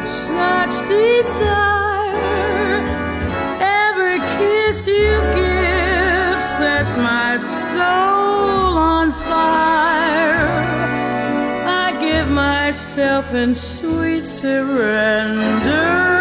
with such desire. Every kiss you give sets my soul on fire. I give myself in sweet surrender.